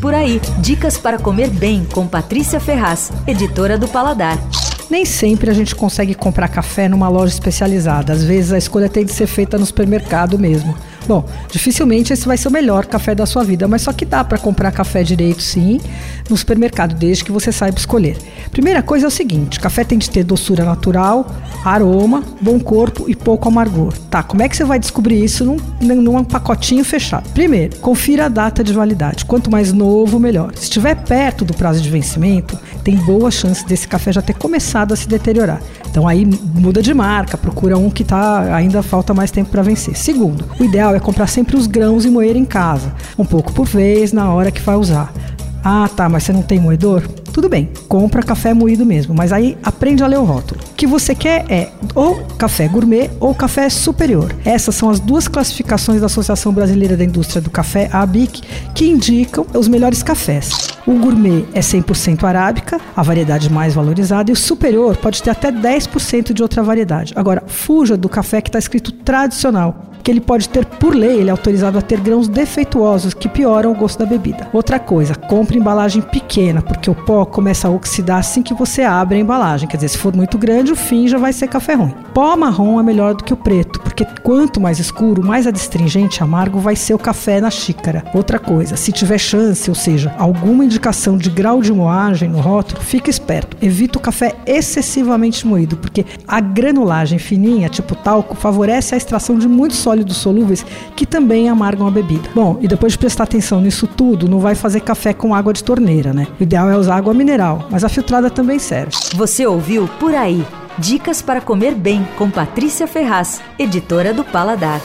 Por aí, dicas para comer bem com Patrícia Ferraz, editora do Paladar. Nem sempre a gente consegue comprar café numa loja especializada. Às vezes a escolha tem de ser feita no supermercado mesmo. Bom, dificilmente esse vai ser o melhor café da sua vida, mas só que dá para comprar café direito sim no supermercado, desde que você saiba escolher. Primeira coisa é o seguinte: café tem de ter doçura natural, aroma, bom corpo e pouco amargor. Tá, como é que você vai descobrir isso num, num pacotinho fechado? Primeiro, confira a data de validade. Quanto mais novo, melhor. Se estiver perto do prazo de vencimento, tem boa chance desse café já ter começado a se deteriorar. Então aí muda de marca, procura um que tá ainda falta mais tempo para vencer. Segundo, o ideal é comprar sempre os grãos e moer em casa, um pouco por vez na hora que vai usar. Ah, tá, mas você não tem moedor? Tudo bem, compra café moído mesmo, mas aí aprende a ler o rótulo. O que você quer é ou café gourmet ou café superior. Essas são as duas classificações da Associação Brasileira da Indústria do Café, a ABIC, que indicam os melhores cafés. O gourmet é 100% arábica, a variedade mais valorizada, e o superior pode ter até 10% de outra variedade. Agora, fuja do café que está escrito tradicional, ele pode ter, por lei, ele é autorizado a ter grãos defeituosos que pioram o gosto da bebida. Outra coisa, compre embalagem pequena, porque o pó começa a oxidar assim que você abre a embalagem. Quer dizer, se for muito grande, o fim já vai ser café ruim. Pó marrom é melhor do que o preto, porque quanto mais escuro, mais adstringente e amargo vai ser o café na xícara. Outra coisa, se tiver chance, ou seja, alguma indicação de grau de moagem no rótulo, fique esperto. Evita o café excessivamente moído, porque a granulagem fininha, tipo talco, favorece a extração de muitos sólidos sólidos solúveis que também amargam a bebida. Bom, e depois de prestar atenção nisso tudo, não vai fazer café com água de torneira, né? O ideal é usar água mineral, mas a filtrada também serve. Você ouviu Por Aí. Dicas para comer bem com Patrícia Ferraz, editora do Paladar.